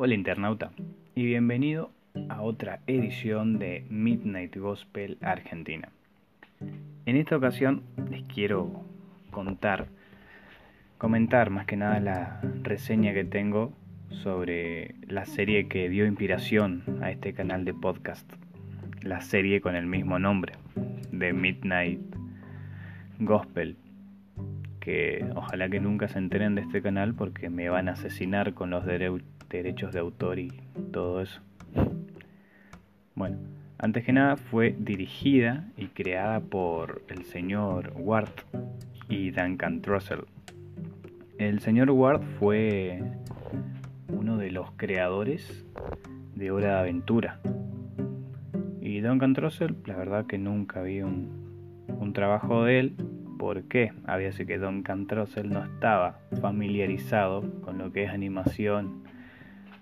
Hola internauta y bienvenido a otra edición de Midnight Gospel Argentina. En esta ocasión les quiero contar, comentar más que nada la reseña que tengo sobre la serie que dio inspiración a este canal de podcast, la serie con el mismo nombre, de Midnight Gospel que ojalá que nunca se enteren de este canal porque me van a asesinar con los derechos de autor y todo eso. Bueno, antes que nada fue dirigida y creada por el señor Ward y Duncan Trussell. El señor Ward fue uno de los creadores de Hora de Aventura. Y Duncan Trussell, la verdad que nunca vi un, trabajo de él, por qué. Había sido que Don Cantrosel no estaba familiarizado con lo que es animación.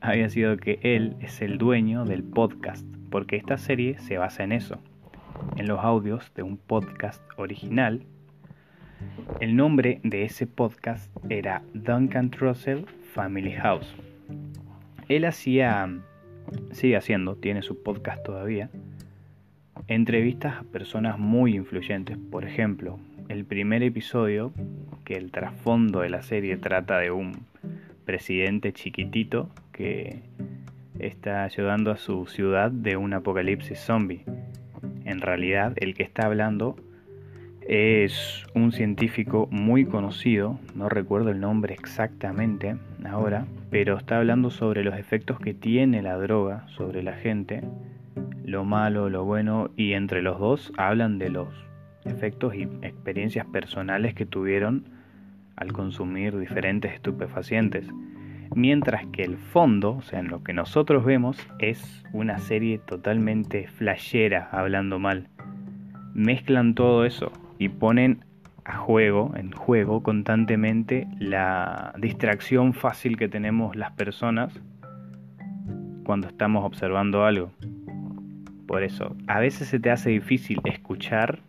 Había sido que él es el dueño del podcast, porque esta serie se basa en eso, en los audios de un podcast original. El nombre de ese podcast era Duncan Trussell Family House. Él hacía, sigue haciendo, tiene su podcast todavía, entrevistas a personas muy influyentes, por ejemplo, el primer episodio, que el trasfondo de la serie trata de un presidente chiquitito que está ayudando a su ciudad de un apocalipsis zombie. En realidad, el que está hablando es un científico muy conocido, no recuerdo el nombre exactamente ahora, pero está hablando sobre los efectos que tiene la droga sobre la gente, lo malo, lo bueno, y entre los dos hablan de los efectos y experiencias personales que tuvieron al consumir diferentes estupefacientes. Mientras que el fondo, o sea, en lo que nosotros vemos, es una serie totalmente flashera, hablando mal. Mezclan todo eso y ponen a juego, en juego constantemente, la distracción fácil que tenemos las personas cuando estamos observando algo. Por eso, a veces se te hace difícil escuchar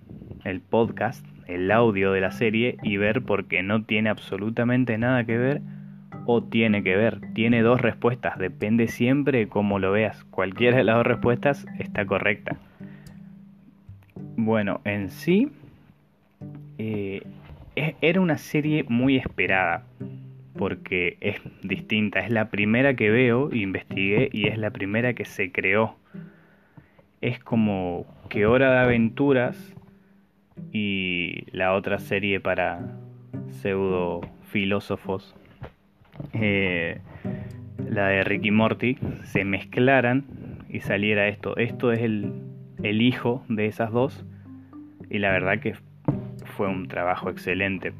el podcast, el audio de la serie y ver por qué no tiene absolutamente nada que ver o tiene que ver. Tiene dos respuestas, depende siempre cómo lo veas. Cualquiera de las dos respuestas está correcta. Bueno, en sí eh, era una serie muy esperada porque es distinta. Es la primera que veo, investigué y es la primera que se creó. Es como que Hora de Aventuras y la otra serie para pseudo filósofos, eh, la de Ricky Morty, se mezclaran y saliera esto. Esto es el, el hijo de esas dos y la verdad que fue un trabajo excelente.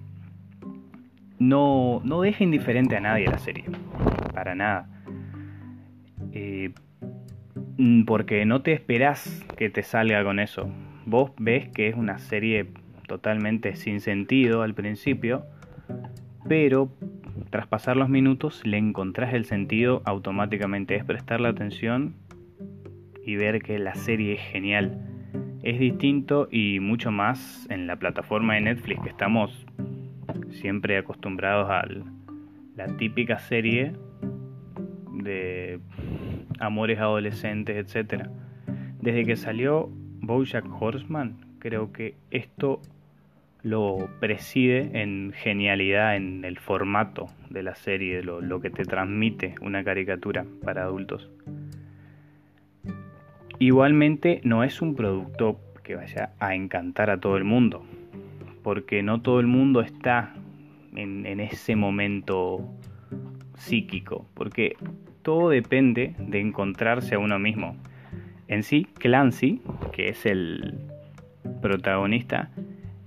No, no deja indiferente a nadie la serie, para nada. Eh, porque no te esperas que te salga con eso vos ves que es una serie totalmente sin sentido al principio, pero tras pasar los minutos le encontrás el sentido automáticamente. Es prestarle atención y ver que la serie es genial. Es distinto y mucho más en la plataforma de Netflix que estamos siempre acostumbrados a la típica serie de amores adolescentes, etc. Desde que salió Bojack Horseman, creo que esto lo preside en genialidad en el formato de la serie, lo, lo que te transmite una caricatura para adultos. Igualmente no es un producto que vaya a encantar a todo el mundo, porque no todo el mundo está en, en ese momento psíquico, porque todo depende de encontrarse a uno mismo. En sí, Clancy, que es el protagonista,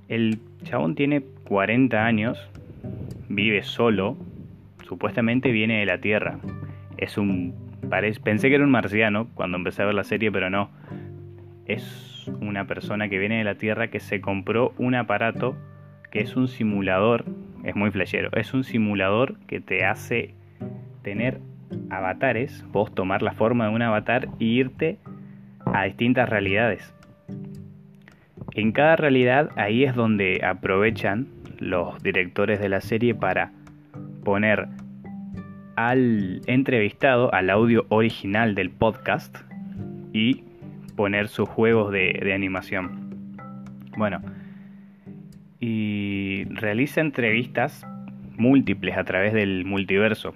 el chabón tiene 40 años, vive solo, supuestamente viene de la Tierra. Es un pensé que era un marciano cuando empecé a ver la serie, pero no. Es una persona que viene de la Tierra que se compró un aparato que es un simulador, es muy flashero, es un simulador que te hace tener avatares, vos tomar la forma de un avatar e irte a distintas realidades. En cada realidad ahí es donde aprovechan los directores de la serie para poner al entrevistado, al audio original del podcast y poner sus juegos de, animación. Bueno, y realiza entrevistas múltiples a través del multiverso.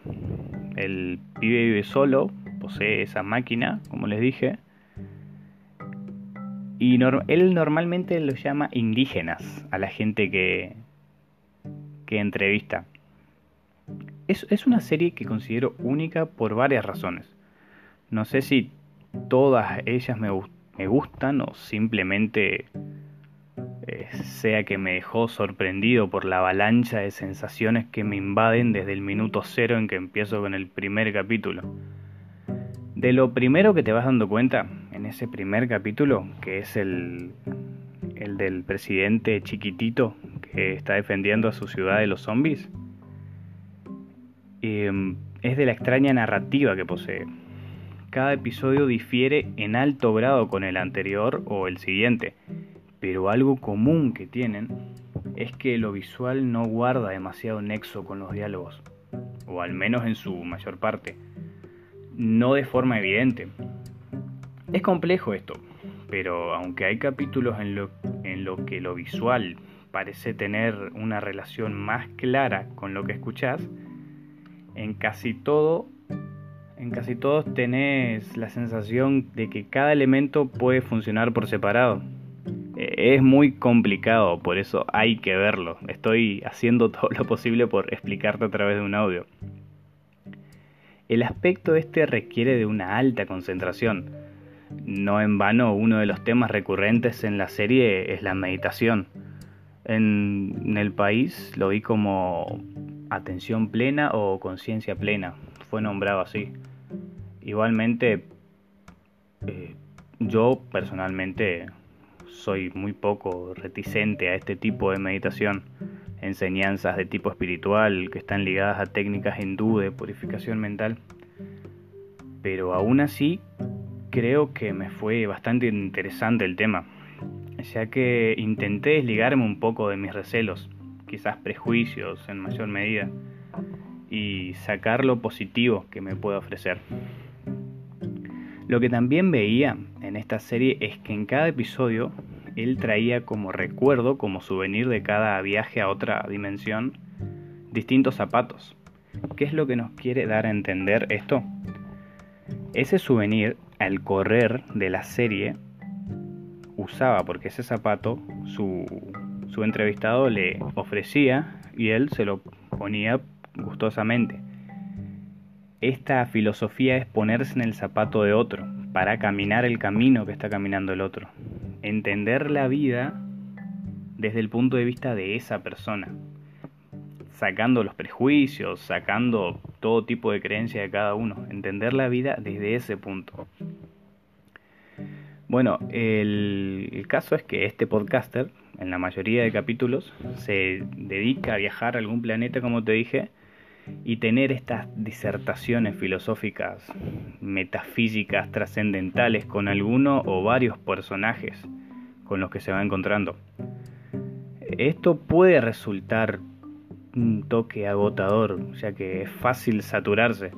El pibe vive solo, posee esa máquina, como les dije, y él normalmente lo llama indígenas a la gente que, que entrevista. Es, es una serie que considero única por varias razones. No sé si todas ellas me, me gustan o simplemente eh, sea que me dejó sorprendido por la avalancha de sensaciones que me invaden desde el minuto cero en que empiezo con el primer capítulo. De lo primero que te vas dando cuenta en ese primer capítulo, que es el, el del presidente chiquitito que está defendiendo a su ciudad de los zombies, em, es de la extraña narrativa que posee. Cada episodio difiere en alto grado con el anterior o el siguiente, pero algo común que tienen es que lo visual no guarda demasiado nexo con los diálogos, o al menos en su mayor parte no de forma evidente. Es complejo esto, pero aunque hay capítulos en lo, en que lo visual parece tener una relación más clara con lo que escuchás, en casi todo en casi todos tenés la sensación de que cada elemento puede funcionar por separado. E, es muy complicado, por eso hay que verlo. Estoy haciendo todo lo posible por explicarte a través de un audio. El aspecto este requiere de una alta concentración. No en vano uno de los temas recurrentes en la serie es la meditación. En, el país lo vi como atención plena o conciencia plena. Fue nombrado así. Igualmente, eh, yo personalmente soy muy poco reticente a este tipo de meditación enseñanzas de tipo espiritual que están ligadas a técnicas hindú de purificación mental. Pero aún así creo que me fue bastante interesante el tema, ya que intenté desligarme un poco de mis recelos, quizás prejuicios en mayor medida, y sacar lo positivo que me puede ofrecer. Lo que también veía en esta serie es que en cada episodio él traía como recuerdo, como souvenir de cada viaje a otra dimensión, distintos zapatos. ¿Qué es lo que nos quiere dar a entender esto? Ese souvenir, al correr de la serie, usaba, porque ese zapato su, su entrevistado le ofrecía y él se lo ponía gustosamente. Esta filosofía es ponerse en el zapato de otro para caminar el camino que está caminando el otro entender la vida desde el punto de vista de esa persona, sacando los prejuicios, sacando todo tipo de creencias de cada uno, entender la vida desde ese punto. Bueno, el, caso es que este podcaster, en la mayoría de capítulos, se dedica a viajar a algún planeta, como te dije, y tener estas disertaciones filosóficas, metafísicas, trascendentales con alguno o varios personajes con los que se va encontrando. Esto puede resultar un toque agotador, ya que es fácil saturarse.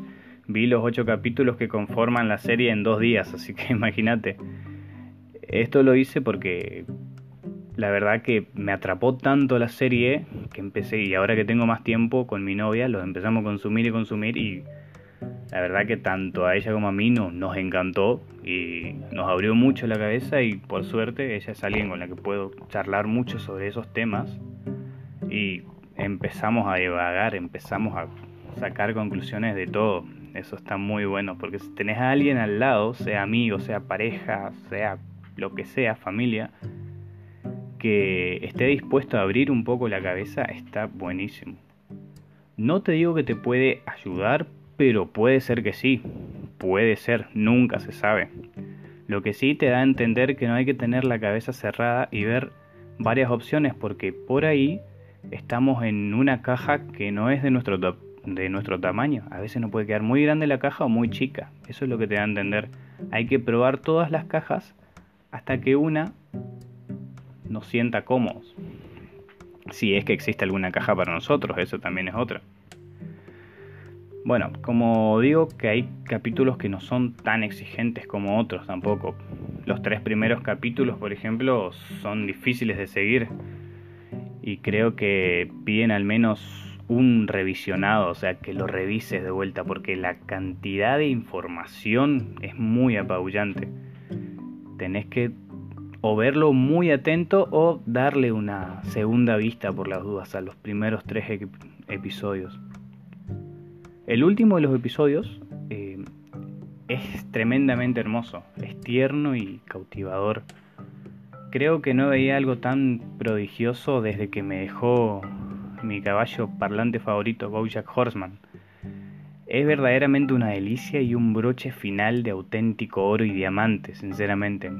Vi los ocho capítulos que conforman la serie en dos días, así que imagínate. Esto lo hice porque la verdad que me atrapó tanto la serie que empecé y ahora que tengo más tiempo con mi novia los empezamos a consumir y consumir y la verdad que tanto a ella como a mí nos encantó y nos abrió mucho la cabeza y por suerte ella es alguien con la que puedo charlar mucho sobre esos temas y empezamos a divagar, empezamos a sacar conclusiones de todo. Eso está muy bueno porque si tenés a alguien al lado, sea amigo, sea pareja, sea lo que sea, familia, que esté dispuesto a abrir un poco la cabeza está buenísimo. No te digo que te puede ayudar, pero puede ser que sí. Puede ser, nunca se sabe. Lo que sí te da a entender que no hay que tener la cabeza cerrada y ver varias opciones porque por ahí estamos en una caja que no es de nuestro, de nuestro tamaño. A veces nos puede quedar muy grande la caja o muy chica. Eso es lo que te da a entender. Hay que probar todas las cajas hasta que una nos sienta cómodos. Si es que existe alguna caja para nosotros, eso también es otra. Bueno, como digo que hay capítulos que no son tan exigentes como otros tampoco. Los tres primeros capítulos, por ejemplo, son difíciles de seguir y creo que piden al menos un revisionado, o sea, que lo revises de vuelta porque la cantidad de información es muy apabullante. Tenés que o verlo muy atento o darle una segunda vista por las dudas a los primeros tres episodios. El último de los episodios eh, es tremendamente hermoso, es tierno y cautivador. Creo que no veía algo tan prodigioso desde que me dejó mi caballo parlante favorito, Bojack Horseman. Es verdaderamente una delicia y un broche final de auténtico oro y diamante, sinceramente.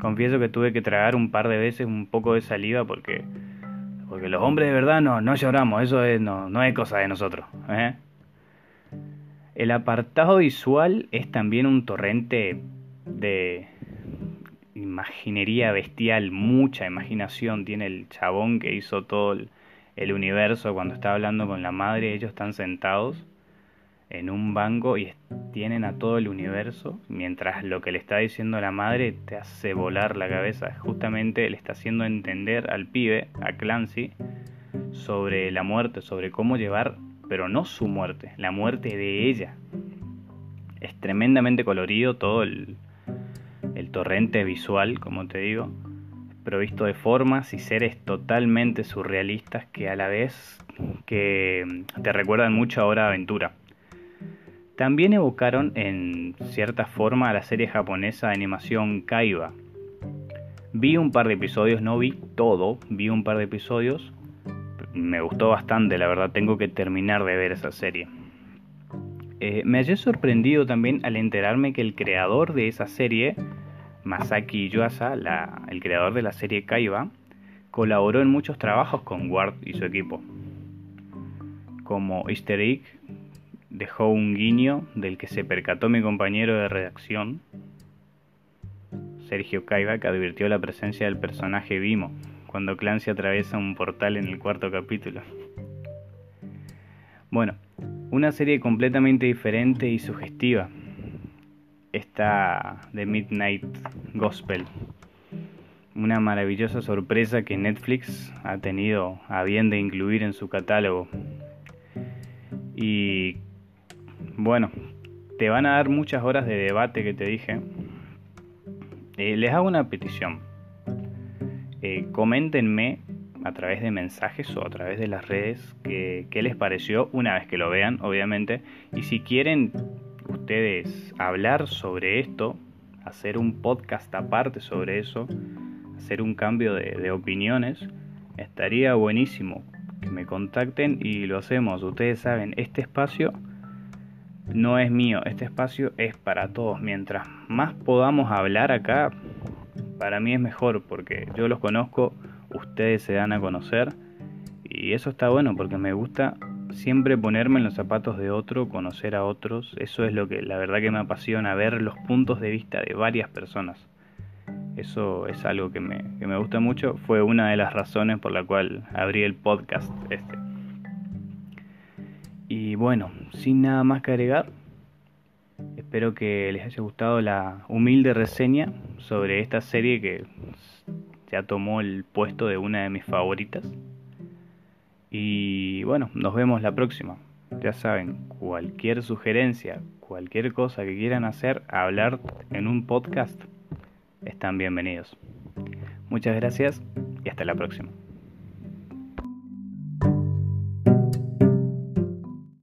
Confieso que tuve que tragar un par de veces un poco de saliva porque porque los hombres de verdad no, no lloramos, eso es, no, no es cosa de nosotros. ¿eh? El apartado visual es también un torrente de imaginería bestial, mucha imaginación tiene el chabón que hizo todo el, universo cuando está hablando con la madre, ellos están sentados en un banco y tienen a todo el universo, mientras lo que le está diciendo la madre te hace volar la cabeza. Justamente le está haciendo entender al pibe, a Clancy, sobre la muerte, sobre cómo llevar pero no su muerte, la muerte de ella. Es tremendamente colorido todo el, torrente visual, como te digo, provisto de formas y seres totalmente surrealistas que a la vez que te recuerdan mucho a Hora Aventura. También evocaron en cierta forma a la serie japonesa de animación Kaiba. Vi un par de episodios, no vi todo, vi un par de episodios me gustó bastante, la verdad tengo que terminar de ver esa serie. Eh, me hallé sorprendido también al enterarme que el creador de esa serie, Masaki Yuasa, el creador de la serie Kaiba, colaboró en muchos trabajos con Ward y su equipo. Como Easter egg, dejó un guiño del que se percató mi compañero de redacción, Sergio Kaiba, que advirtió la presencia del personaje Vimo cuando Clancy atraviesa un portal en el cuarto capítulo. Bueno, una serie completamente diferente y sugestiva. Esta de Midnight Gospel. Una maravillosa sorpresa que Netflix ha tenido a bien de incluir en su catálogo. Y bueno, te van a dar muchas horas de debate que te dije. Eh, les hago una petición eh, coméntenme a través de mensajes o a través de las redes qué, les pareció una vez que lo vean, obviamente. Y si quieren ustedes hablar sobre esto, hacer un podcast aparte sobre eso, hacer un cambio de, de opiniones, estaría buenísimo que me contacten y lo hacemos. Ustedes saben, este espacio no es mío, este espacio es para todos. Mientras más podamos hablar acá, para mí es mejor porque yo los conozco, ustedes se dan a conocer y eso está bueno porque me gusta siempre ponerme en los zapatos de otro, conocer a otros, eso es lo que la verdad que me apasiona, ver los puntos de vista de varias personas. Eso es algo que me, que me gusta mucho, fue una de las razones por la cual abrí el podcast este. Y bueno, sin nada más que agregar, Espero que les haya gustado la humilde reseña sobre esta serie que ya tomó el puesto de una de mis favoritas. Y bueno, nos vemos la próxima. Ya saben, cualquier sugerencia, cualquier cosa que quieran hacer, hablar en un podcast, están bienvenidos. Muchas gracias y hasta la próxima.